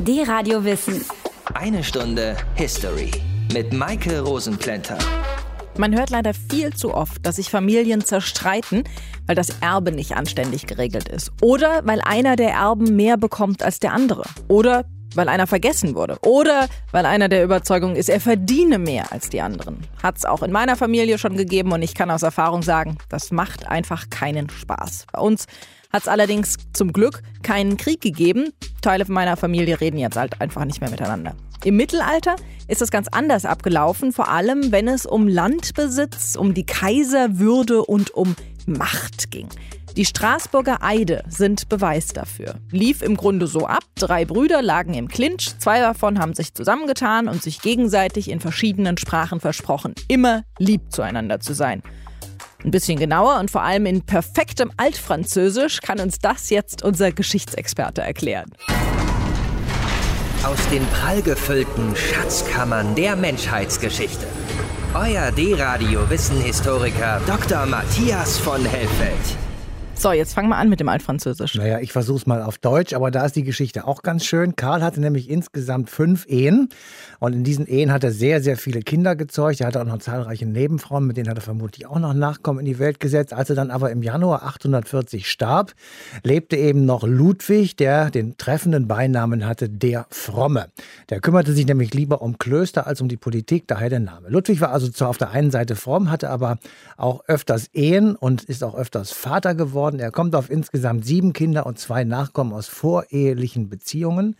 Die Radio Wissen. Eine Stunde History mit Maike Rosenplanter. Man hört leider viel zu oft, dass sich Familien zerstreiten, weil das Erbe nicht anständig geregelt ist. Oder weil einer der Erben mehr bekommt als der andere. Oder weil einer vergessen wurde. Oder weil einer der Überzeugung ist, er verdiene mehr als die anderen. Hat es auch in meiner Familie schon gegeben und ich kann aus Erfahrung sagen, das macht einfach keinen Spaß. Bei uns hat es allerdings zum Glück keinen Krieg gegeben. Teile meiner Familie reden jetzt halt einfach nicht mehr miteinander. Im Mittelalter ist das ganz anders abgelaufen, vor allem wenn es um Landbesitz, um die Kaiserwürde und um Macht ging. Die Straßburger Eide sind Beweis dafür. Lief im Grunde so ab, drei Brüder lagen im Clinch, zwei davon haben sich zusammengetan und sich gegenseitig in verschiedenen Sprachen versprochen, immer lieb zueinander zu sein. Ein bisschen genauer und vor allem in perfektem Altfranzösisch kann uns das jetzt unser Geschichtsexperte erklären. Aus den prallgefüllten Schatzkammern der Menschheitsgeschichte. Euer D-Radio-Wissenhistoriker Dr. Matthias von Hellfeld. So, jetzt fangen wir an mit dem Altfranzösisch. Naja, ich versuche es mal auf Deutsch, aber da ist die Geschichte auch ganz schön. Karl hatte nämlich insgesamt fünf Ehen und in diesen Ehen hat er sehr, sehr viele Kinder gezeugt. Er hatte auch noch zahlreiche Nebenfrauen, mit denen hat er vermutlich auch noch Nachkommen in die Welt gesetzt. Als er dann aber im Januar 840 starb, lebte eben noch Ludwig, der den treffenden Beinamen hatte, der Fromme. Der kümmerte sich nämlich lieber um Klöster als um die Politik, daher der Name. Ludwig war also zwar auf der einen Seite fromm, hatte aber auch öfters Ehen und ist auch öfters Vater geworden geworden. Er kommt auf insgesamt sieben Kinder und zwei Nachkommen aus vorehelichen Beziehungen.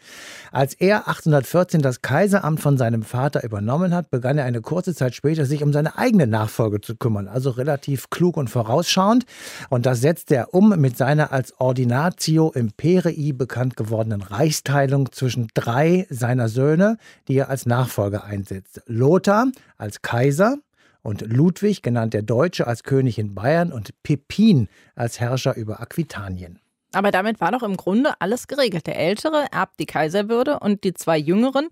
Als er 814 das Kaiseramt von seinem Vater übernommen hat, begann er eine kurze Zeit später sich um seine eigene Nachfolge zu kümmern, also relativ klug und vorausschauend. Und das setzte er um mit seiner als Ordinatio Imperii bekannt gewordenen Reichsteilung zwischen drei seiner Söhne, die er als Nachfolger einsetzt. Lothar als Kaiser, und Ludwig, genannt der Deutsche, als König in Bayern und Pippin als Herrscher über Aquitanien. Aber damit war doch im Grunde alles geregelt. Der Ältere erbt die Kaiserwürde und die zwei Jüngeren,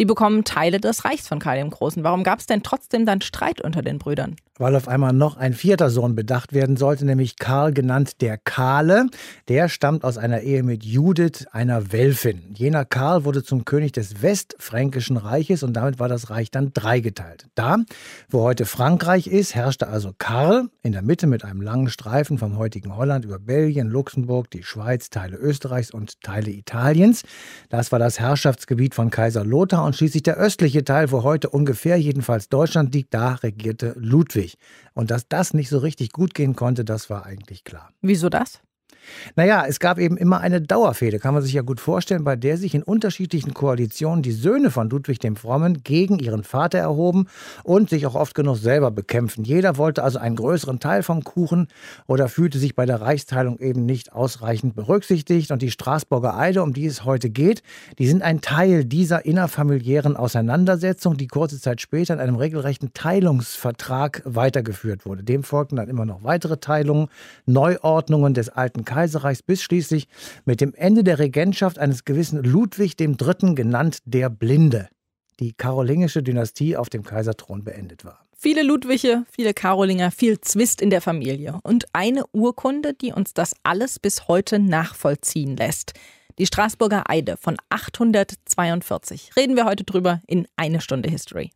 die bekommen Teile des Reichs von Karl dem Großen. Warum gab es denn trotzdem dann Streit unter den Brüdern? Weil auf einmal noch ein vierter Sohn bedacht werden sollte, nämlich Karl genannt der Kahle. Der stammt aus einer Ehe mit Judith, einer Welfin. Jener Karl wurde zum König des Westfränkischen Reiches und damit war das Reich dann dreigeteilt. Da, wo heute Frankreich ist, herrschte also Karl in der Mitte mit einem langen Streifen vom heutigen Holland über Belgien, Luxemburg, die Schweiz, Teile Österreichs und Teile Italiens. Das war das Herrschaftsgebiet von Kaiser Lothar und schließlich der östliche Teil, wo heute ungefähr jedenfalls Deutschland liegt, da regierte Ludwig schwierig. Und dass das nicht so richtig gut gehen konnte, das war eigentlich klar. Wieso das? Naja, es gab eben immer eine Dauerfehde, kann man sich ja gut vorstellen, bei der sich in unterschiedlichen Koalitionen die Söhne von Ludwig dem Frommen gegen ihren Vater erhoben und sich auch oft genug selber bekämpfen. Jeder wollte also einen größeren Teil vom Kuchen oder fühlte sich bei der Reichsteilung eben nicht ausreichend berücksichtigt. Und die Straßburger Eide, um die es heute geht, die sind ein Teil dieser innerfamiliären Auseinandersetzung, die kurze Zeit später in einem regelrechten Teilungsvertrag weitergeführt wurde. Dem folgten dann immer noch weitere Teilungen, Neuordnungen des alten Kaiserreichs bis schließlich mit dem Ende der Regentschaft eines gewissen Ludwig III. genannt der Blinde die karolingische Dynastie auf dem Kaiserthron beendet war. Viele Ludwige, viele Karolinger, viel Zwist in der Familie und eine Urkunde, die uns das alles bis heute nachvollziehen lässt. Die Straßburger Eide von 842. Reden wir heute drüber in eine Stunde History.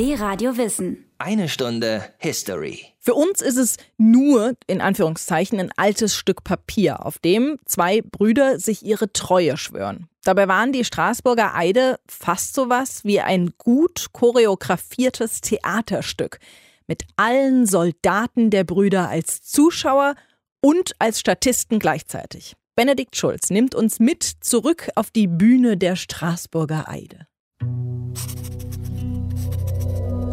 Die Radio Wissen. Eine Stunde History. Für uns ist es nur, in Anführungszeichen, ein altes Stück Papier, auf dem zwei Brüder sich ihre Treue schwören. Dabei waren die Straßburger Eide fast sowas wie ein gut choreografiertes Theaterstück mit allen Soldaten der Brüder als Zuschauer und als Statisten gleichzeitig. Benedikt Schulz nimmt uns mit zurück auf die Bühne der Straßburger Eide.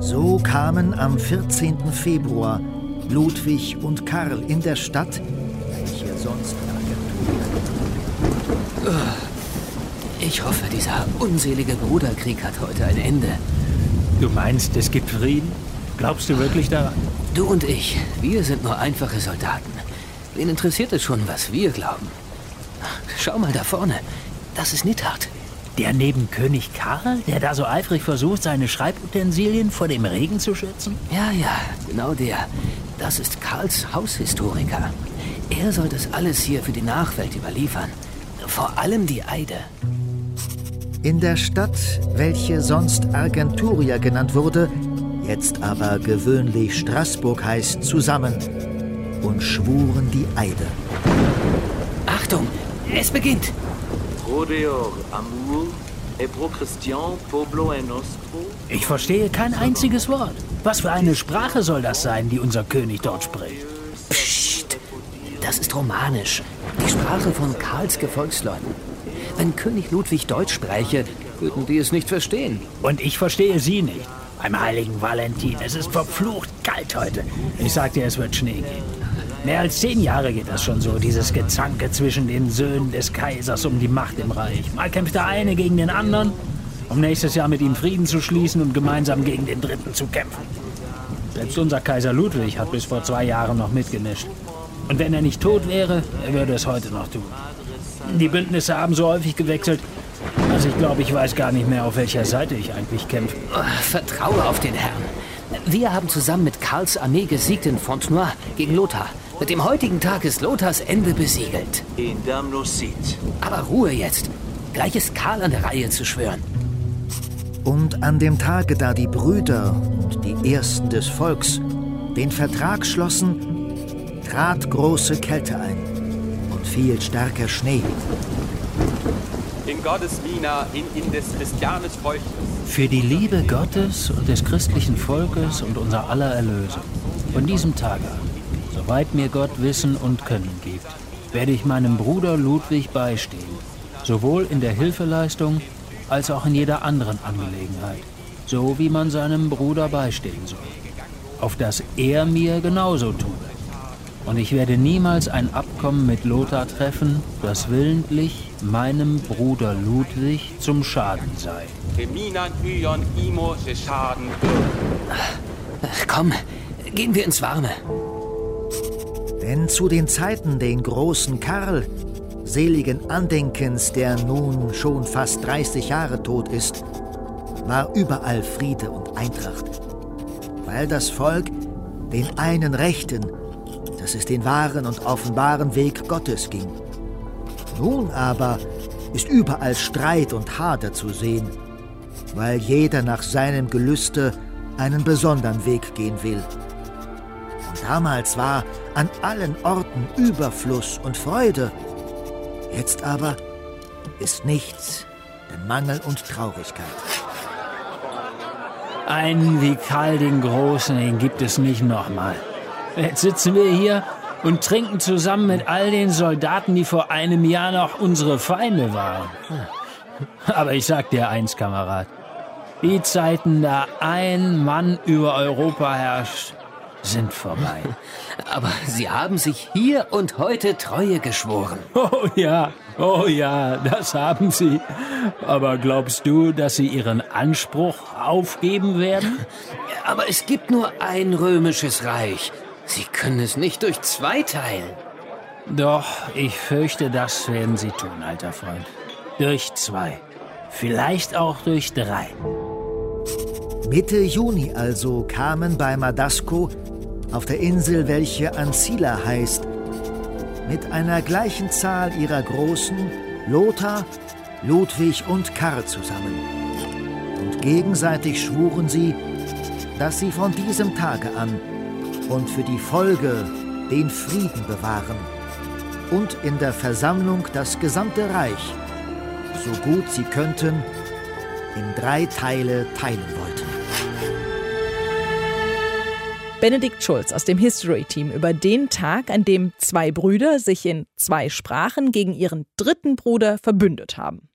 So kamen am 14. Februar Ludwig und Karl in der Stadt, welche sonst Ich hoffe, dieser unselige Bruderkrieg hat heute ein Ende. Du meinst, es gibt Frieden? Glaubst du wirklich daran? Du und ich, wir sind nur einfache Soldaten. Wen interessiert es schon, was wir glauben? Schau mal da vorne. Das ist Nithard. Der neben König Karl, der da so eifrig versucht, seine Schreibutensilien vor dem Regen zu schützen? Ja, ja, genau der. Das ist Karls Haushistoriker. Er soll das alles hier für die Nachwelt überliefern. Vor allem die Eide. In der Stadt, welche sonst Argenturia genannt wurde, jetzt aber gewöhnlich Straßburg heißt, zusammen und schwuren die Eide. Achtung, es beginnt. Ich verstehe kein einziges Wort. Was für eine Sprache soll das sein, die unser König dort spricht? Psst, das ist romanisch. Die Sprache von Karls Gefolgsleuten. Wenn König Ludwig Deutsch spräche, würden die es nicht verstehen. Und ich verstehe Sie nicht. Beim heiligen Valentin, es ist verflucht kalt heute. Ich sag dir, es wird Schnee geben. Mehr als zehn Jahre geht das schon so, dieses Gezanke zwischen den Söhnen des Kaisers um die Macht im Reich. Mal kämpft der eine gegen den anderen, um nächstes Jahr mit ihm Frieden zu schließen und gemeinsam gegen den Dritten zu kämpfen. Selbst unser Kaiser Ludwig hat bis vor zwei Jahren noch mitgemischt. Und wenn er nicht tot wäre, er würde es heute noch tun. Die Bündnisse haben so häufig gewechselt, also ich glaube, ich weiß gar nicht mehr, auf welcher Seite ich eigentlich kämpfe. Vertraue auf den Herrn. Wir haben zusammen mit Karls Armee gesiegt in Fontenoy gegen Lothar. Mit dem heutigen Tag ist Lothars Ende besiegelt. Aber Ruhe jetzt. Gleich ist Karl an der Reihe zu schwören. Und an dem Tage, da die Brüder und die Ersten des Volks den Vertrag schlossen, trat große Kälte ein und fiel starker Schnee. In Gottes Wiener, in, in des Christianes Volkes. Für die Liebe Gottes und des christlichen Volkes und unser aller Erlösung. Von diesem Tage an, soweit mir Gott Wissen und Können gibt, werde ich meinem Bruder Ludwig beistehen, sowohl in der Hilfeleistung als auch in jeder anderen Angelegenheit, so wie man seinem Bruder beistehen soll, auf dass er mir genauso tut. Und ich werde niemals ein Abkommen mit Lothar treffen, das willentlich meinem Bruder Ludwig zum Schaden sei. Komm, gehen wir ins Warme. Denn zu den Zeiten den großen Karl, seligen Andenkens, der nun schon fast 30 Jahre tot ist, war überall Friede und Eintracht. Weil das Volk den einen rechten, dass es den wahren und offenbaren Weg Gottes ging. Nun aber ist überall Streit und Hader zu sehen, weil jeder nach seinem Gelüste einen besonderen Weg gehen will. Und damals war an allen Orten Überfluss und Freude. Jetzt aber ist nichts, denn Mangel und Traurigkeit. Einen wie Karl den Großen, den gibt es nicht nochmal. Jetzt sitzen wir hier und trinken zusammen mit all den Soldaten, die vor einem Jahr noch unsere Feinde waren. Aber ich sag dir eins, Kamerad. Die Zeiten, da ein Mann über Europa herrscht, sind vorbei. Aber Sie haben sich hier und heute Treue geschworen. Oh ja, oh ja, das haben Sie. Aber glaubst du, dass Sie Ihren Anspruch aufgeben werden? Aber es gibt nur ein römisches Reich. Sie können es nicht durch zwei teilen. Doch, ich fürchte, das werden Sie tun, alter Freund. Durch zwei. Vielleicht auch durch drei. Mitte Juni also kamen bei Madasco auf der Insel, welche Ancilla heißt, mit einer gleichen Zahl ihrer Großen Lothar, Ludwig und Karl zusammen. Und gegenseitig schwuren sie, dass sie von diesem Tage an und für die Folge den Frieden bewahren und in der Versammlung das gesamte Reich, so gut sie könnten, in drei Teile teilen wollten. Benedikt Schulz aus dem History-Team über den Tag, an dem zwei Brüder sich in zwei Sprachen gegen ihren dritten Bruder verbündet haben.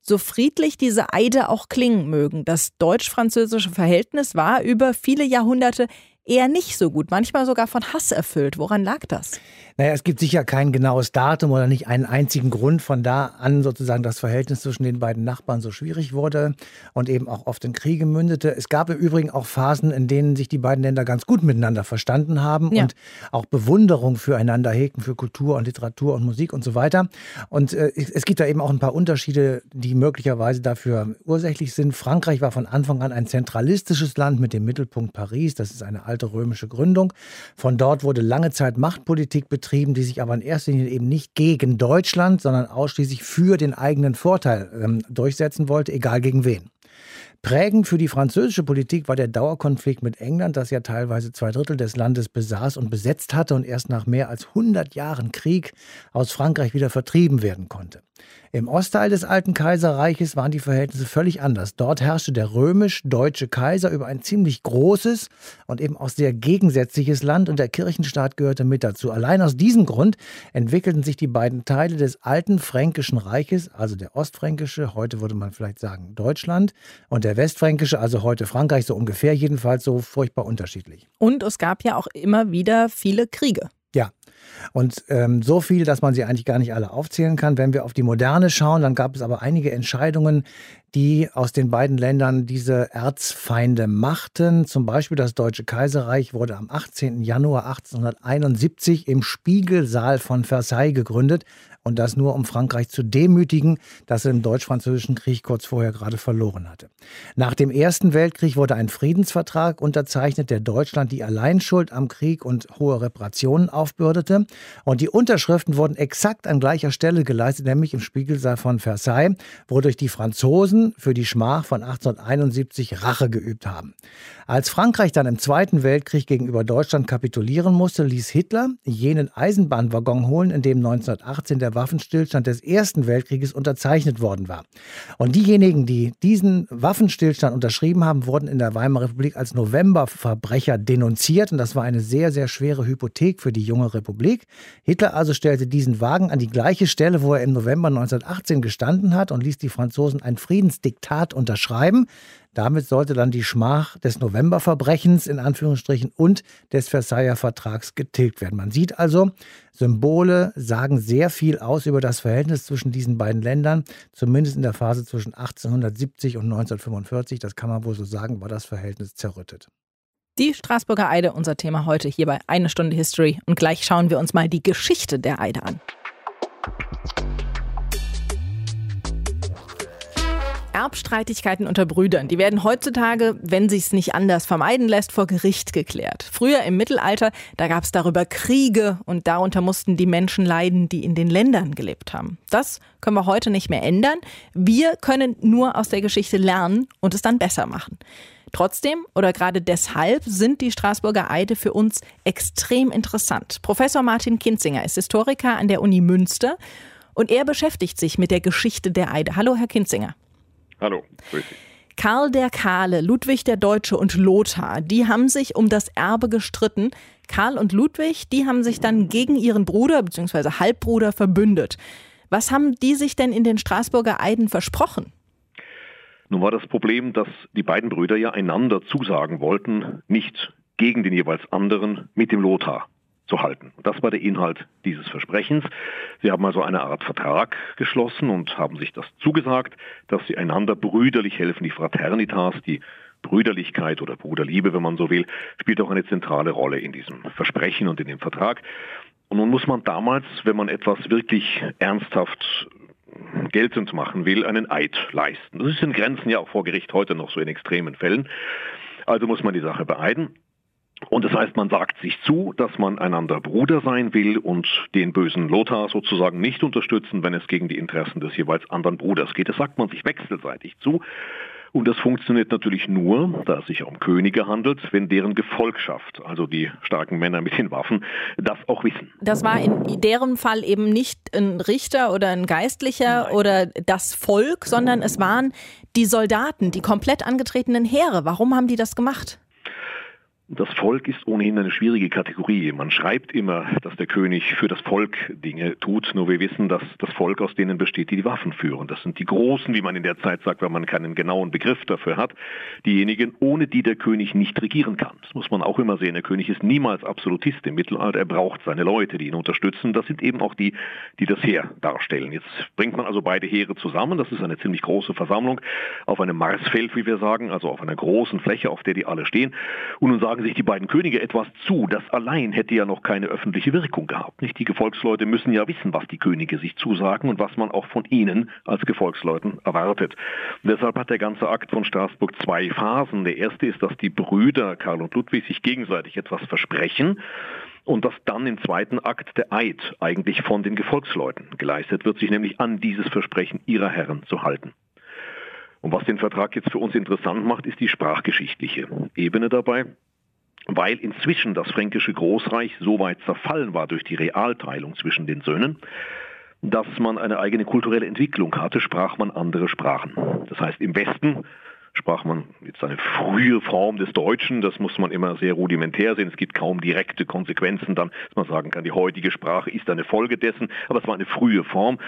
So friedlich diese Eide auch klingen mögen, das deutsch-französische Verhältnis war über viele Jahrhunderte eher nicht so gut, manchmal sogar von Hass erfüllt. Woran lag das? Naja, es gibt sicher kein genaues Datum oder nicht einen einzigen Grund von da an sozusagen das Verhältnis zwischen den beiden Nachbarn so schwierig wurde und eben auch oft in Kriege mündete. Es gab im Übrigen auch Phasen, in denen sich die beiden Länder ganz gut miteinander verstanden haben ja. und auch Bewunderung füreinander hegten, für Kultur und Literatur und Musik und so weiter. Und äh, es gibt da eben auch ein paar Unterschiede, die möglicherweise dafür ursächlich sind. Frankreich war von Anfang an ein zentralistisches Land mit dem Mittelpunkt Paris. Das ist eine alte römische Gründung. Von dort wurde lange Zeit Machtpolitik betrieben betrieben, die sich aber in erster Linie eben nicht gegen Deutschland, sondern ausschließlich für den eigenen Vorteil ähm, durchsetzen wollte, egal gegen wen. Prägend für die französische Politik war der Dauerkonflikt mit England, das ja teilweise zwei Drittel des Landes besaß und besetzt hatte und erst nach mehr als 100 Jahren Krieg aus Frankreich wieder vertrieben werden konnte. Im Ostteil des alten Kaiserreiches waren die Verhältnisse völlig anders. Dort herrschte der römisch-deutsche Kaiser über ein ziemlich großes und eben auch sehr gegensätzliches Land und der Kirchenstaat gehörte mit dazu. Allein aus diesem Grund entwickelten sich die beiden Teile des alten fränkischen Reiches, also der ostfränkische, heute würde man vielleicht sagen Deutschland, und der westfränkische, also heute Frankreich, so ungefähr jedenfalls so furchtbar unterschiedlich. Und es gab ja auch immer wieder viele Kriege. Und ähm, so viel, dass man sie eigentlich gar nicht alle aufzählen kann. Wenn wir auf die Moderne schauen, dann gab es aber einige Entscheidungen, die aus den beiden Ländern diese Erzfeinde machten. Zum Beispiel das Deutsche Kaiserreich wurde am 18. Januar 1871 im Spiegelsaal von Versailles gegründet. Und das nur, um Frankreich zu demütigen, das er im Deutsch-Französischen Krieg kurz vorher gerade verloren hatte. Nach dem Ersten Weltkrieg wurde ein Friedensvertrag unterzeichnet, der Deutschland die Alleinschuld am Krieg und hohe Reparationen aufbürdete. Und die Unterschriften wurden exakt an gleicher Stelle geleistet, nämlich im Spiegelsaal von Versailles, wodurch die Franzosen für die Schmach von 1871 Rache geübt haben. Als Frankreich dann im Zweiten Weltkrieg gegenüber Deutschland kapitulieren musste, ließ Hitler jenen Eisenbahnwaggon holen, in dem 1918 der Waffenstillstand des Ersten Weltkrieges unterzeichnet worden war. Und diejenigen, die diesen Waffenstillstand unterschrieben haben, wurden in der Weimarer Republik als Novemberverbrecher denunziert. Und das war eine sehr, sehr schwere Hypothek für die junge Republik. Hitler also stellte diesen Wagen an die gleiche Stelle, wo er im November 1918 gestanden hat und ließ die Franzosen ein Friedensdiktat unterschreiben. Damit sollte dann die Schmach des Novemberverbrechens in Anführungsstrichen und des Versailler Vertrags getilgt werden. Man sieht also, Symbole sagen sehr viel aus über das Verhältnis zwischen diesen beiden Ländern. Zumindest in der Phase zwischen 1870 und 1945, das kann man wohl so sagen, war das Verhältnis zerrüttet. Die Straßburger Eide, unser Thema heute hier bei Eine Stunde History. Und gleich schauen wir uns mal die Geschichte der Eide an. Erbstreitigkeiten unter Brüdern, die werden heutzutage, wenn sich's nicht anders vermeiden lässt, vor Gericht geklärt. Früher im Mittelalter, da gab's darüber Kriege und darunter mussten die Menschen leiden, die in den Ländern gelebt haben. Das können wir heute nicht mehr ändern. Wir können nur aus der Geschichte lernen und es dann besser machen. Trotzdem oder gerade deshalb sind die Straßburger Eide für uns extrem interessant. Professor Martin Kinzinger ist Historiker an der Uni Münster und er beschäftigt sich mit der Geschichte der Eide. Hallo, Herr Kinzinger. Hallo, grüß Sie. Karl der Kahle, Ludwig der Deutsche und Lothar, die haben sich um das Erbe gestritten. Karl und Ludwig, die haben sich dann gegen ihren Bruder bzw. Halbbruder verbündet. Was haben die sich denn in den Straßburger Eiden versprochen? Nun war das Problem, dass die beiden Brüder ja einander zusagen wollten, nicht gegen den jeweils anderen mit dem Lothar zu halten. Das war der Inhalt dieses Versprechens. Sie haben also eine Art Vertrag geschlossen und haben sich das zugesagt, dass sie einander brüderlich helfen. Die Fraternitas, die Brüderlichkeit oder Bruderliebe, wenn man so will, spielt auch eine zentrale Rolle in diesem Versprechen und in dem Vertrag. Und nun muss man damals, wenn man etwas wirklich ernsthaft geltend machen will, einen Eid leisten. Das ist in Grenzen ja auch vor Gericht heute noch so in extremen Fällen. Also muss man die Sache beeiden. Und das heißt, man sagt sich zu, dass man einander Bruder sein will und den bösen Lothar sozusagen nicht unterstützen, wenn es gegen die Interessen des jeweils anderen Bruders geht. Das sagt man sich wechselseitig zu. Und das funktioniert natürlich nur, da es sich um Könige handelt, wenn deren Gefolgschaft, also die starken Männer mit den Waffen, das auch wissen. Das war in deren Fall eben nicht ein Richter oder ein Geistlicher Nein. oder das Volk, sondern es waren die Soldaten, die komplett angetretenen Heere. Warum haben die das gemacht? Das Volk ist ohnehin eine schwierige Kategorie. Man schreibt immer, dass der König für das Volk Dinge tut, nur wir wissen, dass das Volk aus denen besteht, die die Waffen führen. Das sind die Großen, wie man in der Zeit sagt, wenn man keinen genauen Begriff dafür hat, diejenigen, ohne die der König nicht regieren kann. Das muss man auch immer sehen. Der König ist niemals Absolutist im Mittelalter. Er braucht seine Leute, die ihn unterstützen. Das sind eben auch die, die das Heer darstellen. Jetzt bringt man also beide Heere zusammen. Das ist eine ziemlich große Versammlung auf einem Marsfeld, wie wir sagen, also auf einer großen Fläche, auf der die alle stehen. Und nun sagen sagen sich die beiden Könige etwas zu. Das allein hätte ja noch keine öffentliche Wirkung gehabt. Nicht? Die Gefolgsleute müssen ja wissen, was die Könige sich zusagen und was man auch von ihnen als Gefolgsleuten erwartet. Und deshalb hat der ganze Akt von Straßburg zwei Phasen. Der erste ist, dass die Brüder Karl und Ludwig sich gegenseitig etwas versprechen und dass dann im zweiten Akt der Eid eigentlich von den Gefolgsleuten geleistet wird, sich nämlich an dieses Versprechen ihrer Herren zu halten. Und was den Vertrag jetzt für uns interessant macht, ist die sprachgeschichtliche Ebene dabei, weil inzwischen das fränkische Großreich so weit zerfallen war durch die Realteilung zwischen den Söhnen, dass man eine eigene kulturelle Entwicklung hatte, sprach man andere Sprachen. Das heißt, im Westen sprach man jetzt eine frühe Form des Deutschen. Das muss man immer sehr rudimentär sehen. Es gibt kaum direkte Konsequenzen dann, dass man sagen kann, die heutige Sprache ist eine Folge dessen. Aber es war eine frühe Form.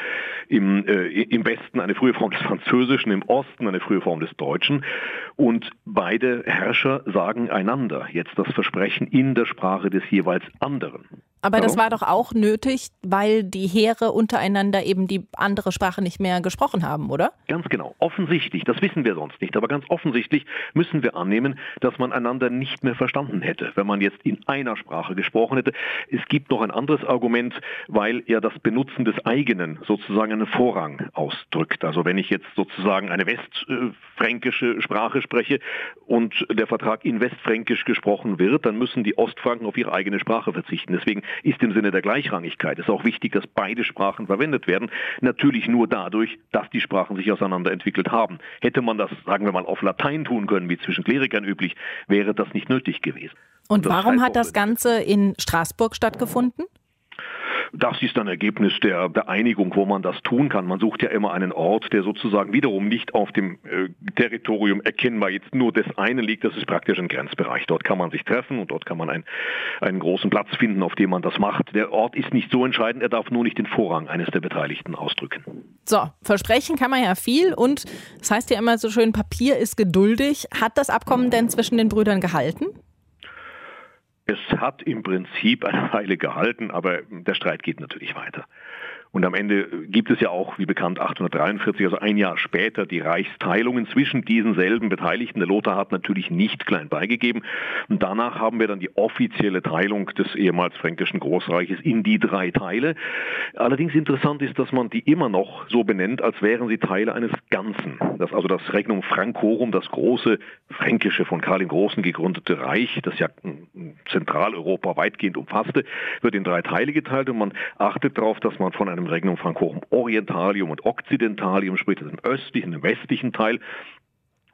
Im, äh, im Westen eine frühe Form des Französischen, im Osten eine frühe Form des Deutschen. Und beide Herrscher sagen einander jetzt das Versprechen in der Sprache des jeweils anderen. Aber das war doch auch nötig, weil die Heere untereinander eben die andere Sprache nicht mehr gesprochen haben, oder? Ganz genau. Offensichtlich, das wissen wir sonst nicht, aber ganz offensichtlich müssen wir annehmen, dass man einander nicht mehr verstanden hätte, wenn man jetzt in einer Sprache gesprochen hätte. Es gibt noch ein anderes Argument, weil ja das Benutzen des eigenen sozusagen einen Vorrang ausdrückt. Also wenn ich jetzt sozusagen eine westfränkische Sprache spreche und der Vertrag in Westfränkisch gesprochen wird, dann müssen die Ostfranken auf ihre eigene Sprache verzichten. Deswegen ist im Sinne der Gleichrangigkeit es auch wichtig, dass beide Sprachen verwendet werden. Natürlich nur dadurch, dass die Sprachen sich auseinander entwickelt haben. Hätte man das, sagen wir mal, auf Latein tun können, wie zwischen Klerikern üblich, wäre das nicht nötig gewesen. Und warum hat das Ganze in Straßburg stattgefunden? Das ist ein Ergebnis der, der Einigung, wo man das tun kann. Man sucht ja immer einen Ort, der sozusagen wiederum nicht auf dem äh, Territorium erkennbar jetzt nur des einen liegt. Das ist praktisch ein Grenzbereich. Dort kann man sich treffen und dort kann man ein, einen großen Platz finden, auf dem man das macht. Der Ort ist nicht so entscheidend, er darf nur nicht den Vorrang eines der Beteiligten ausdrücken. So, versprechen kann man ja viel und das heißt ja immer so schön, Papier ist geduldig. Hat das Abkommen denn zwischen den Brüdern gehalten? Es hat im Prinzip eine Weile gehalten, aber der Streit geht natürlich weiter. Und am Ende gibt es ja auch, wie bekannt, 843, also ein Jahr später, die Reichsteilungen zwischen diesen selben Beteiligten. Der Lothar hat natürlich nicht klein beigegeben. Und danach haben wir dann die offizielle Teilung des ehemals fränkischen Großreiches in die drei Teile. Allerdings interessant ist, dass man die immer noch so benennt, als wären sie Teile eines Ganzen. Das also das Regnum Francorum, das große fränkische von Karl dem Großen gegründete Reich, das ja Zentraleuropa weitgehend umfasste, wird in drei Teile geteilt und man achtet darauf, dass man von einem Regnum Francorum Orientalium und Occidentalium spricht, also im östlichen, im westlichen Teil.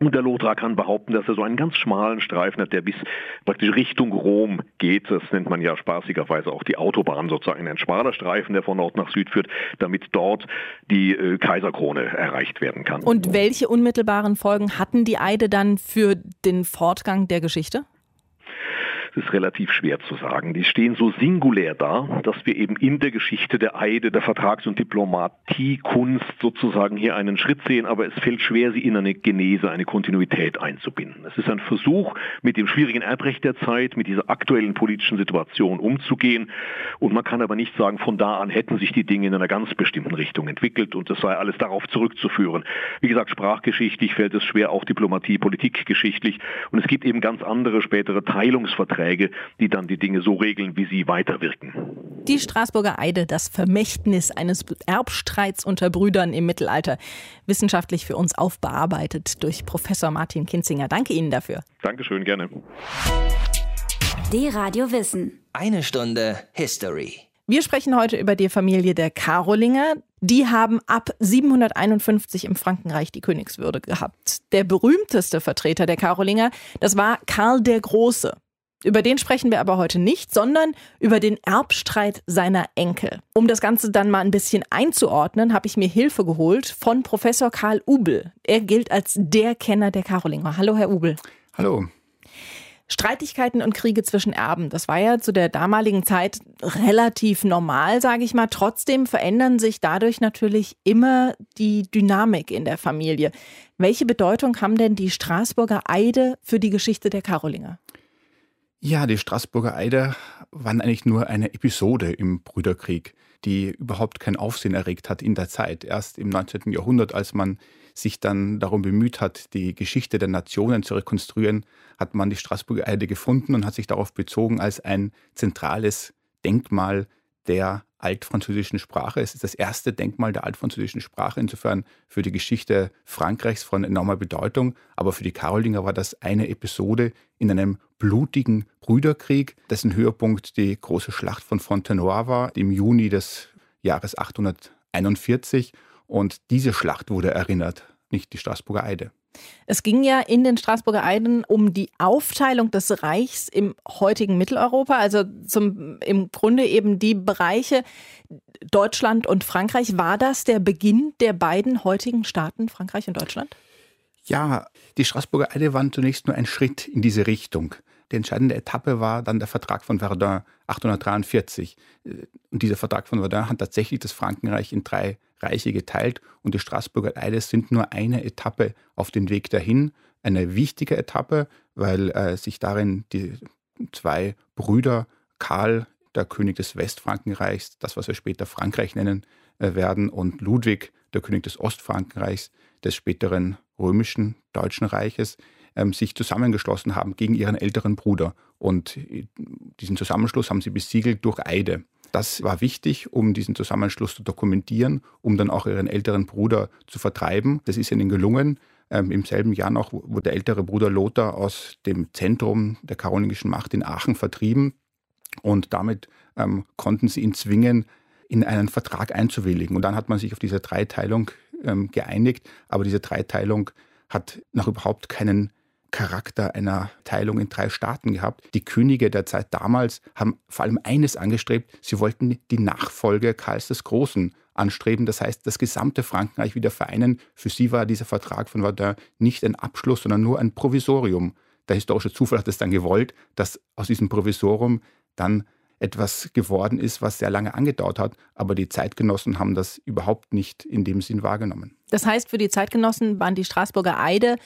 Und der Lothar kann behaupten, dass er so einen ganz schmalen Streifen hat, der bis praktisch Richtung Rom geht. Das nennt man ja spaßigerweise auch die Autobahn, sozusagen ein schmaler Streifen, der von Nord nach Süd führt, damit dort die äh, Kaiserkrone erreicht werden kann. Und welche unmittelbaren Folgen hatten die Eide dann für den Fortgang der Geschichte? Ist relativ schwer zu sagen. Die stehen so singulär da, dass wir eben in der Geschichte der Eide, der Vertrags- und Diplomatiekunst sozusagen hier einen Schritt sehen, aber es fällt schwer, sie in eine Genese, eine Kontinuität einzubinden. Es ist ein Versuch, mit dem schwierigen Erbrecht der Zeit, mit dieser aktuellen politischen Situation umzugehen. Und man kann aber nicht sagen, von da an hätten sich die Dinge in einer ganz bestimmten Richtung entwickelt und das sei alles darauf zurückzuführen. Wie gesagt, sprachgeschichtlich fällt es schwer, auch Diplomatie, politikgeschichtlich. Und es gibt eben ganz andere spätere Teilungsverträge Verträge, die dann die Dinge so regeln, wie sie weiterwirken. Die Straßburger Eide, das Vermächtnis eines Erbstreits unter Brüdern im Mittelalter, wissenschaftlich für uns aufbearbeitet durch Professor Martin Kinzinger. Danke Ihnen dafür. Dankeschön, gerne. Die Radio Wissen. Eine Stunde History. Wir sprechen heute über die Familie der Karolinger. Die haben ab 751 im Frankenreich die Königswürde gehabt. Der berühmteste Vertreter der Karolinger, das war Karl der Große. Über den sprechen wir aber heute nicht, sondern über den Erbstreit seiner Enkel. Um das Ganze dann mal ein bisschen einzuordnen, habe ich mir Hilfe geholt von Professor Karl Ubel. Er gilt als der Kenner der Karolinger. Hallo, Herr Ubel. Hallo. Streitigkeiten und Kriege zwischen Erben, das war ja zu der damaligen Zeit relativ normal, sage ich mal. Trotzdem verändern sich dadurch natürlich immer die Dynamik in der Familie. Welche Bedeutung haben denn die Straßburger Eide für die Geschichte der Karolinger? Ja, die Straßburger Eider waren eigentlich nur eine Episode im Brüderkrieg, die überhaupt kein Aufsehen erregt hat in der Zeit. Erst im 19. Jahrhundert, als man sich dann darum bemüht hat, die Geschichte der Nationen zu rekonstruieren, hat man die Straßburger Eide gefunden und hat sich darauf bezogen als ein zentrales Denkmal der altfranzösischen Sprache. Es ist das erste Denkmal der altfranzösischen Sprache, insofern für die Geschichte Frankreichs von enormer Bedeutung. Aber für die Karolinger war das eine Episode in einem blutigen Brüderkrieg, dessen Höhepunkt die große Schlacht von Fontenoy war im Juni des Jahres 841. Und diese Schlacht wurde erinnert, nicht die Straßburger Eide. Es ging ja in den Straßburger Eiden um die Aufteilung des Reichs im heutigen Mitteleuropa, also zum, im Grunde eben die Bereiche Deutschland und Frankreich. War das der Beginn der beiden heutigen Staaten, Frankreich und Deutschland? Ja, die Straßburger Eide waren zunächst nur ein Schritt in diese Richtung. Die entscheidende Etappe war dann der Vertrag von Verdun 843. Und dieser Vertrag von Verdun hat tatsächlich das Frankenreich in drei Reiche geteilt und die Straßburger Eide sind nur eine Etappe auf den Weg dahin. Eine wichtige Etappe, weil äh, sich darin die zwei Brüder, Karl, der König des Westfrankenreichs, das, was wir später Frankreich nennen äh, werden, und Ludwig, der König des Ostfrankenreichs, des späteren römischen Deutschen Reiches, ähm, sich zusammengeschlossen haben gegen ihren älteren Bruder. Und äh, diesen Zusammenschluss haben sie besiegelt durch Eide. Das war wichtig, um diesen Zusammenschluss zu dokumentieren, um dann auch ihren älteren Bruder zu vertreiben. Das ist ihnen gelungen. Ähm, Im selben Jahr noch wurde der ältere Bruder Lothar aus dem Zentrum der karolingischen Macht in Aachen vertrieben. Und damit ähm, konnten sie ihn zwingen, in einen Vertrag einzuwilligen. Und dann hat man sich auf diese Dreiteilung ähm, geeinigt. Aber diese Dreiteilung hat noch überhaupt keinen Charakter einer Teilung in drei Staaten gehabt. Die Könige der Zeit damals haben vor allem eines angestrebt, sie wollten die Nachfolge Karls des Großen anstreben, das heißt das gesamte Frankreich wieder vereinen. Für sie war dieser Vertrag von Verdun nicht ein Abschluss, sondern nur ein Provisorium. Der historische Zufall hat es dann gewollt, dass aus diesem Provisorium dann etwas geworden ist, was sehr lange angedauert hat. Aber die Zeitgenossen haben das überhaupt nicht in dem Sinn wahrgenommen. Das heißt, für die Zeitgenossen waren die Straßburger Eide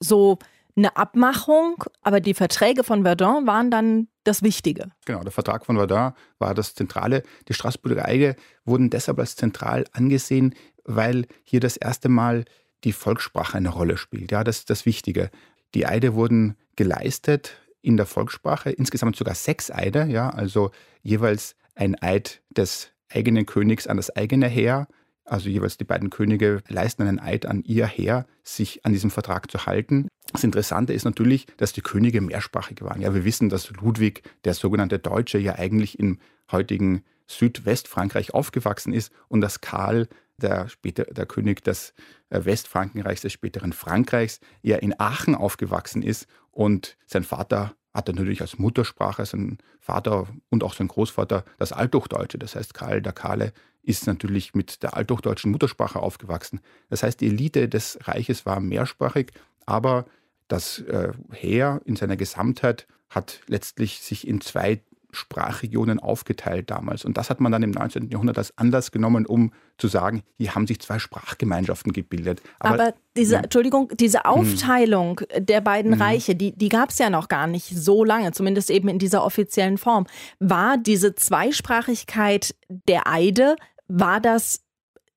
so eine Abmachung, aber die Verträge von Verdun waren dann das Wichtige. Genau, der Vertrag von Verdun war das Zentrale. Die Straßburger Eide wurden deshalb als zentral angesehen, weil hier das erste Mal die Volkssprache eine Rolle spielt. Ja, das ist das Wichtige. Die Eide wurden geleistet in der Volkssprache, insgesamt sogar sechs Eide, ja, also jeweils ein Eid des eigenen Königs an das eigene Heer, also jeweils die beiden Könige leisten einen Eid an ihr Heer, sich an diesem Vertrag zu halten. Das Interessante ist natürlich, dass die Könige mehrsprachig waren. Ja, wir wissen, dass Ludwig, der sogenannte Deutsche, ja eigentlich im heutigen Südwestfrankreich aufgewachsen ist und dass Karl, der, später, der König des äh, Westfrankenreichs, des späteren Frankreichs, ja in Aachen aufgewachsen ist und sein Vater hatte natürlich als Muttersprache sein Vater und auch sein Großvater das Althochdeutsche. Das heißt, Karl der Kahle ist natürlich mit der althochdeutschen Muttersprache aufgewachsen. Das heißt, die Elite des Reiches war mehrsprachig, aber das äh, Heer in seiner Gesamtheit hat letztlich sich in zwei Sprachregionen aufgeteilt damals. Und das hat man dann im 19. Jahrhundert als Anlass genommen, um zu sagen, hier haben sich zwei Sprachgemeinschaften gebildet. Aber, Aber diese, ja. Entschuldigung, diese hm. Aufteilung hm. der beiden hm. Reiche, die, die gab es ja noch gar nicht so lange, zumindest eben in dieser offiziellen Form. War diese Zweisprachigkeit der Eide war das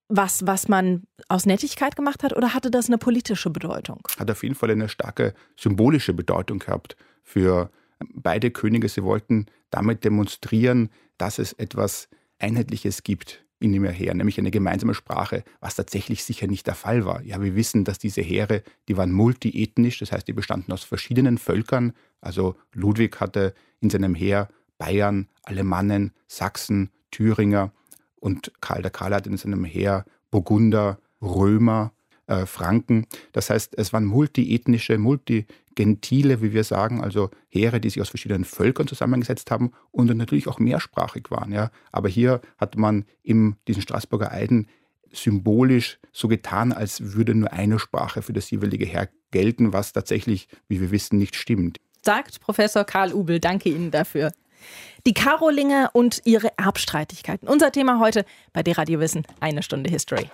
was, was man aus Nettigkeit gemacht hat oder hatte das eine politische Bedeutung? Hat auf jeden Fall eine starke symbolische Bedeutung gehabt für beide Könige. Sie wollten damit demonstrieren, dass es etwas Einheitliches gibt in dem Heer, nämlich eine gemeinsame Sprache, was tatsächlich sicher nicht der Fall war. Ja, wir wissen, dass diese Heere, die waren multiethnisch, das heißt, die bestanden aus verschiedenen Völkern. Also Ludwig hatte in seinem Heer Bayern, Alemannen, Sachsen, Thüringer, und Karl der Karl hat in seinem Heer Burgunder, Römer, äh, Franken. Das heißt, es waren multiethnische, multigentile, wie wir sagen, also Heere, die sich aus verschiedenen Völkern zusammengesetzt haben und natürlich auch mehrsprachig waren. Ja. Aber hier hat man in diesen Straßburger Eiden symbolisch so getan, als würde nur eine Sprache für das jeweilige Heer gelten, was tatsächlich, wie wir wissen, nicht stimmt. Sagt Professor Karl Ubel. Danke Ihnen dafür. Die Karolinger und ihre Erbstreitigkeiten. Unser Thema heute bei der Radio Wissen. Eine Stunde History.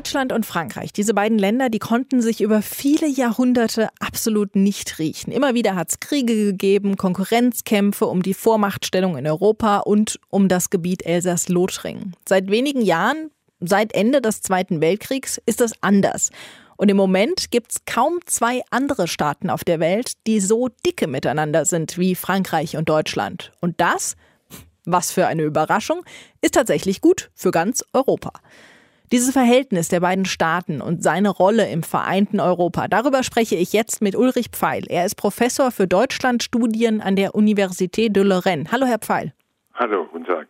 Deutschland und Frankreich, diese beiden Länder, die konnten sich über viele Jahrhunderte absolut nicht riechen. Immer wieder hat es Kriege gegeben, Konkurrenzkämpfe um die Vormachtstellung in Europa und um das Gebiet Elsass-Lothringen. Seit wenigen Jahren, seit Ende des Zweiten Weltkriegs, ist das anders. Und im Moment gibt es kaum zwei andere Staaten auf der Welt, die so dicke miteinander sind wie Frankreich und Deutschland. Und das, was für eine Überraschung, ist tatsächlich gut für ganz Europa. Dieses Verhältnis der beiden Staaten und seine Rolle im vereinten Europa, darüber spreche ich jetzt mit Ulrich Pfeil. Er ist Professor für Deutschlandstudien an der Université de Lorraine. Hallo, Herr Pfeil. Hallo, guten Tag.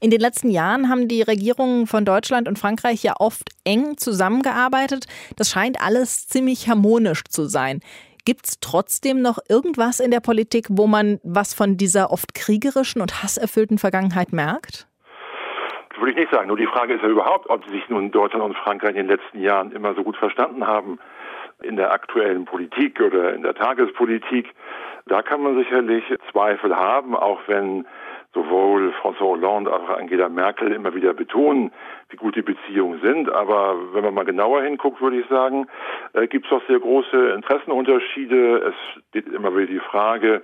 In den letzten Jahren haben die Regierungen von Deutschland und Frankreich ja oft eng zusammengearbeitet. Das scheint alles ziemlich harmonisch zu sein. Gibt es trotzdem noch irgendwas in der Politik, wo man was von dieser oft kriegerischen und hasserfüllten Vergangenheit merkt? Würde ich nicht sagen. Nur die Frage ist ja überhaupt, ob sich nun Deutschland und Frankreich in den letzten Jahren immer so gut verstanden haben in der aktuellen Politik oder in der Tagespolitik. Da kann man sicherlich Zweifel haben, auch wenn sowohl François Hollande als auch Angela Merkel immer wieder betonen, wie gut die Beziehungen sind. Aber wenn man mal genauer hinguckt, würde ich sagen, äh, gibt es doch sehr große Interessenunterschiede. Es steht immer wieder die Frage,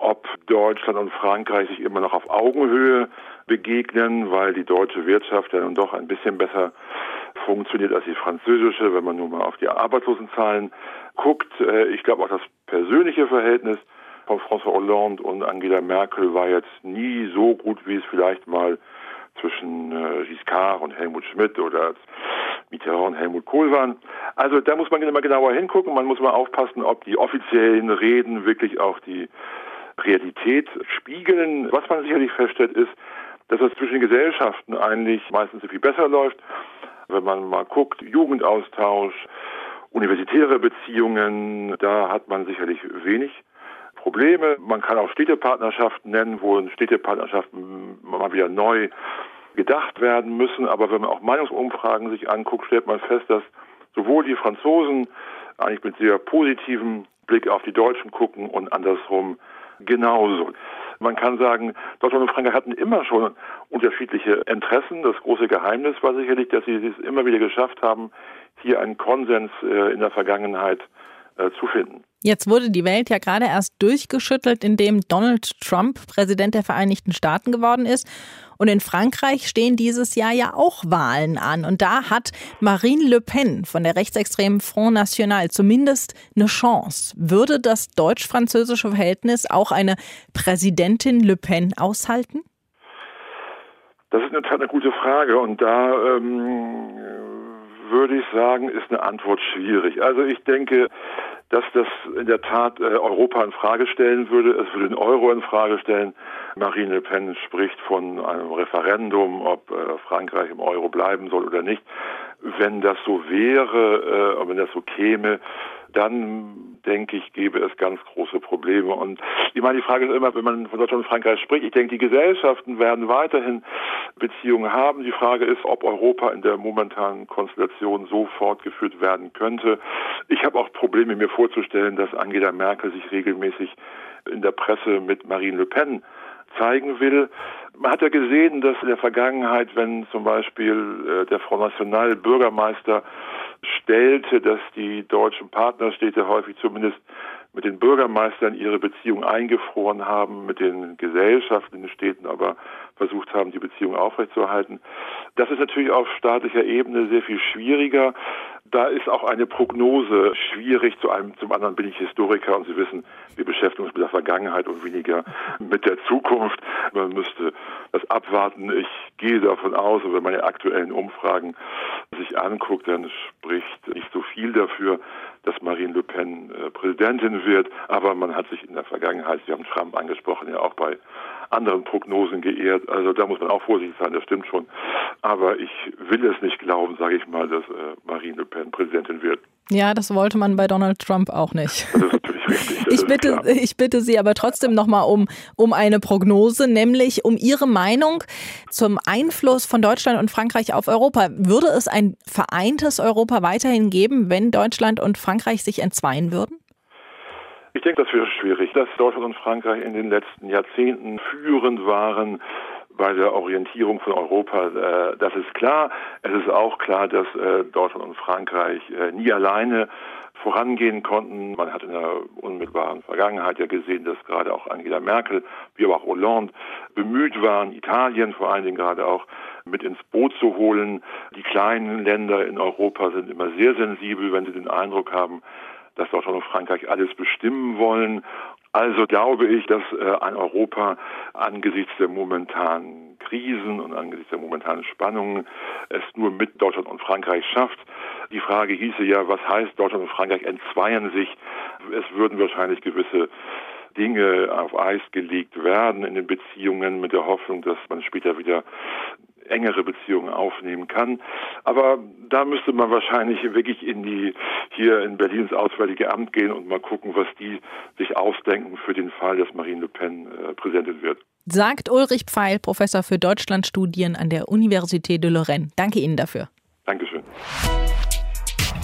ob Deutschland und Frankreich sich immer noch auf Augenhöhe begegnen, weil die deutsche Wirtschaft ja nun doch ein bisschen besser funktioniert als die französische, wenn man nun mal auf die Arbeitslosenzahlen guckt. Äh, ich glaube auch das persönliche Verhältnis von François Hollande und Angela Merkel war jetzt nie so gut, wie es vielleicht mal zwischen äh, Giscard und Helmut Schmidt oder Mitterrand und Helmut Kohl waren. Also da muss man immer genauer hingucken. Man muss mal aufpassen, ob die offiziellen Reden wirklich auch die Realität spiegeln. Was man sicherlich feststellt, ist, dass es zwischen Gesellschaften eigentlich meistens viel besser läuft. Wenn man mal guckt, Jugendaustausch, universitäre Beziehungen, da hat man sicherlich wenig Probleme. Man kann auch Städtepartnerschaften nennen, wo Städtepartnerschaften mal wieder neu gedacht werden müssen. Aber wenn man auch Meinungsumfragen sich anguckt, stellt man fest, dass sowohl die Franzosen eigentlich mit sehr positivem Blick auf die Deutschen gucken und andersrum genauso. Man kann sagen, Deutschland und Frankreich hatten immer schon unterschiedliche Interessen. Das große Geheimnis war sicherlich, dass sie es immer wieder geschafft haben, hier einen Konsens äh, in der Vergangenheit äh, zu finden. Jetzt wurde die Welt ja gerade erst durchgeschüttelt, indem Donald Trump Präsident der Vereinigten Staaten geworden ist. Und in Frankreich stehen dieses Jahr ja auch Wahlen an. Und da hat Marine Le Pen von der rechtsextremen Front National zumindest eine Chance. Würde das deutsch-französische Verhältnis auch eine Präsidentin Le Pen aushalten? Das ist Tat eine gute Frage. Und da ähm, würde ich sagen, ist eine Antwort schwierig. Also ich denke, dass das in der Tat äh, Europa in Frage stellen würde. Es würde den Euro in Frage stellen. Marine Le Pen spricht von einem Referendum, ob äh, Frankreich im Euro bleiben soll oder nicht. Wenn das so wäre, äh, wenn das so käme, dann denke ich, gäbe es ganz große Probleme. Und ich meine, die Frage ist immer, wenn man von Deutschland und Frankreich spricht, ich denke, die Gesellschaften werden weiterhin Beziehungen haben. Die Frage ist, ob Europa in der momentanen Konstellation so fortgeführt werden könnte. Ich habe auch Probleme, mir vorzustellen, dass Angela Merkel sich regelmäßig in der Presse mit Marine Le Pen zeigen will. Man hat ja gesehen, dass in der Vergangenheit, wenn zum Beispiel äh, der Front National Bürgermeister stellte, dass die deutschen Partnerstädte häufig zumindest mit den Bürgermeistern ihre Beziehung eingefroren haben, mit den Gesellschaften in den Städten aber versucht haben, die Beziehung aufrechtzuerhalten. Das ist natürlich auf staatlicher Ebene sehr viel schwieriger. Da ist auch eine Prognose schwierig. Zu einem, zum anderen bin ich Historiker und Sie wissen, wir beschäftigen uns mit der Vergangenheit und weniger mit der Zukunft. Man müsste das abwarten. Ich gehe davon aus, wenn man meine aktuellen Umfragen sich anguckt, dann spricht nicht so viel dafür, dass Marine Le Pen äh, Präsidentin wird. Aber man hat sich in der Vergangenheit, Sie haben Trump angesprochen, ja auch bei anderen Prognosen geehrt. Also da muss man auch vorsichtig sein, das stimmt schon. Aber ich will es nicht glauben, sage ich mal, dass äh, Marine Le Pen Präsidentin wird. Ja, das wollte man bei Donald Trump auch nicht. Das ist natürlich richtig. ich, bitte, ich bitte Sie aber trotzdem nochmal um, um eine Prognose, nämlich um Ihre Meinung zum Einfluss von Deutschland und Frankreich auf Europa. Würde es ein vereintes Europa weiterhin geben, wenn Deutschland und Frankreich sich entzweien würden? Ich denke, das wäre schwierig. Dass Deutschland und Frankreich in den letzten Jahrzehnten führend waren, bei der Orientierung von Europa, äh, das ist klar. Es ist auch klar, dass äh, Deutschland und Frankreich äh, nie alleine vorangehen konnten. Man hat in der unmittelbaren Vergangenheit ja gesehen, dass gerade auch Angela Merkel, wie aber auch Hollande bemüht waren, Italien vor allen Dingen gerade auch mit ins Boot zu holen. Die kleinen Länder in Europa sind immer sehr sensibel, wenn sie den Eindruck haben, dass Deutschland und Frankreich alles bestimmen wollen. Also glaube ich, dass äh, ein Europa angesichts der momentanen Krisen und angesichts der momentanen Spannungen es nur mit Deutschland und Frankreich schafft. Die Frage hieße ja, was heißt Deutschland und Frankreich entzweien sich? Es würden wahrscheinlich gewisse Dinge auf Eis gelegt werden in den Beziehungen mit der Hoffnung, dass man später wieder engere Beziehungen aufnehmen kann. Aber da müsste man wahrscheinlich wirklich in die hier in Berlin ins Auswärtige Amt gehen und mal gucken, was die sich ausdenken für den Fall, dass Marine Le Pen äh, präsentiert wird. Sagt Ulrich Pfeil, Professor für Deutschlandstudien an der Université de Lorraine. Danke Ihnen dafür. Dankeschön.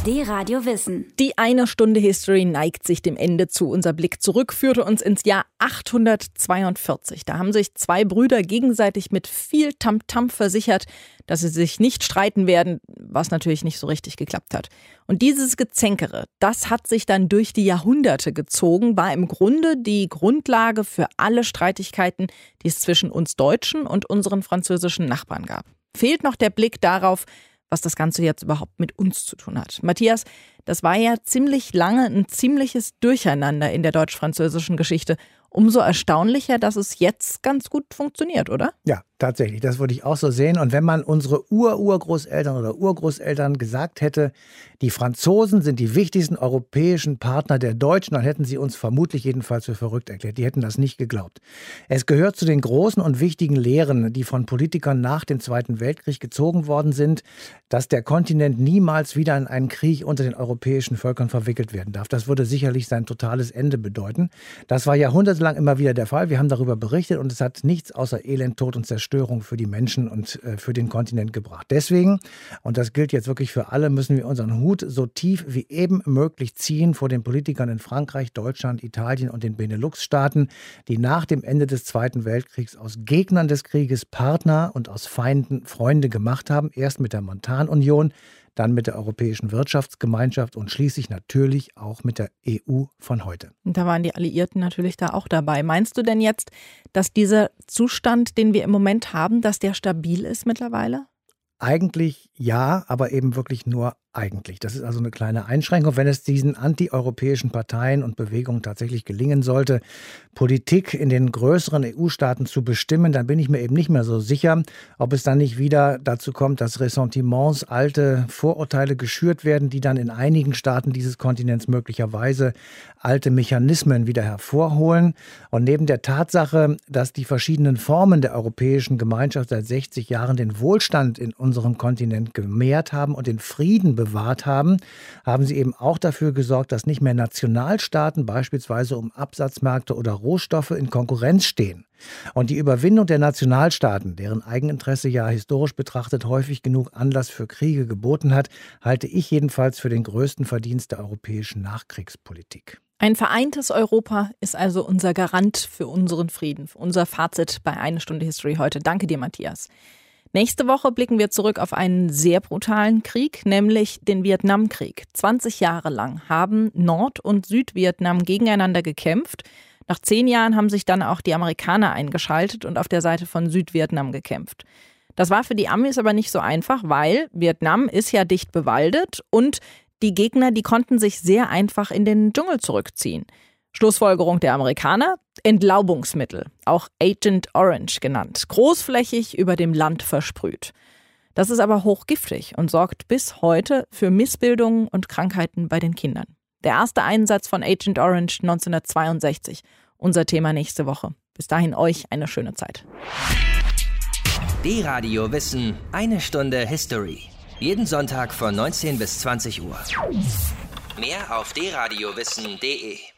Die Radio Wissen. Die eine Stunde History neigt sich dem Ende zu. Unser Blick zurück führte uns ins Jahr 842. Da haben sich zwei Brüder gegenseitig mit viel Tamtam -Tam versichert, dass sie sich nicht streiten werden, was natürlich nicht so richtig geklappt hat. Und dieses Gezänkere, das hat sich dann durch die Jahrhunderte gezogen, war im Grunde die Grundlage für alle Streitigkeiten, die es zwischen uns Deutschen und unseren französischen Nachbarn gab. Fehlt noch der Blick darauf, was das Ganze jetzt überhaupt mit uns zu tun hat. Matthias, das war ja ziemlich lange ein ziemliches Durcheinander in der deutsch-französischen Geschichte. Umso erstaunlicher, dass es jetzt ganz gut funktioniert, oder? Ja, tatsächlich. Das würde ich auch so sehen. Und wenn man unsere Ur-Urgroßeltern oder Urgroßeltern gesagt hätte, die Franzosen sind die wichtigsten europäischen Partner der Deutschen, dann hätten sie uns vermutlich jedenfalls für verrückt erklärt. Die hätten das nicht geglaubt. Es gehört zu den großen und wichtigen Lehren, die von Politikern nach dem Zweiten Weltkrieg gezogen worden sind, dass der Kontinent niemals wieder in einen Krieg unter den europäischen Völkern verwickelt werden darf. Das würde sicherlich sein totales Ende bedeuten. Das war jahrhundertelang immer wieder der Fall. Wir haben darüber berichtet und es hat nichts außer Elend, Tod und Zerstörung für die Menschen und äh, für den Kontinent gebracht. Deswegen, und das gilt jetzt wirklich für alle, müssen wir unseren Hut so tief wie eben möglich ziehen vor den Politikern in Frankreich, Deutschland, Italien und den Benelux-Staaten, die nach dem Ende des Zweiten Weltkriegs aus Gegnern des Krieges Partner und aus Feinden Freunde gemacht haben. Erst mit der Montanunion, dann mit der Europäischen Wirtschaftsgemeinschaft und schließlich natürlich auch mit der EU von heute. Und da waren die Alliierten natürlich da auch dabei. Meinst du denn jetzt, dass dieser Zustand, den wir im Moment haben, dass der stabil ist mittlerweile? Eigentlich ja, aber eben wirklich nur eigentlich. Das ist also eine kleine Einschränkung. Wenn es diesen antieuropäischen Parteien und Bewegungen tatsächlich gelingen sollte, Politik in den größeren EU-Staaten zu bestimmen, dann bin ich mir eben nicht mehr so sicher, ob es dann nicht wieder dazu kommt, dass Ressentiments, alte Vorurteile geschürt werden, die dann in einigen Staaten dieses Kontinents möglicherweise alte Mechanismen wieder hervorholen. Und neben der Tatsache, dass die verschiedenen Formen der europäischen Gemeinschaft seit 60 Jahren den Wohlstand in unserem Kontinent gemehrt haben und den Frieden bewahrt haben, haben sie eben auch dafür gesorgt, dass nicht mehr Nationalstaaten beispielsweise um Absatzmärkte oder Rohstoffe in Konkurrenz stehen. Und die Überwindung der Nationalstaaten, deren Eigeninteresse ja historisch betrachtet häufig genug Anlass für Kriege geboten hat, halte ich jedenfalls für den größten Verdienst der europäischen Nachkriegspolitik. Ein vereintes Europa ist also unser Garant für unseren Frieden, unser Fazit bei Eine Stunde History heute. Danke dir, Matthias. Nächste Woche blicken wir zurück auf einen sehr brutalen Krieg, nämlich den Vietnamkrieg. 20 Jahre lang haben Nord- und Südvietnam gegeneinander gekämpft. Nach zehn Jahren haben sich dann auch die Amerikaner eingeschaltet und auf der Seite von Südvietnam gekämpft. Das war für die Amis aber nicht so einfach, weil Vietnam ist ja dicht bewaldet und die Gegner, die konnten sich sehr einfach in den Dschungel zurückziehen. Schlussfolgerung der Amerikaner? Entlaubungsmittel, auch Agent Orange genannt, großflächig über dem Land versprüht. Das ist aber hochgiftig und sorgt bis heute für Missbildungen und Krankheiten bei den Kindern. Der erste Einsatz von Agent Orange 1962. Unser Thema nächste Woche. Bis dahin euch eine schöne Zeit. D-Radio Wissen, eine Stunde History. Jeden Sonntag von 19 bis 20 Uhr. Mehr auf dradiowissen.de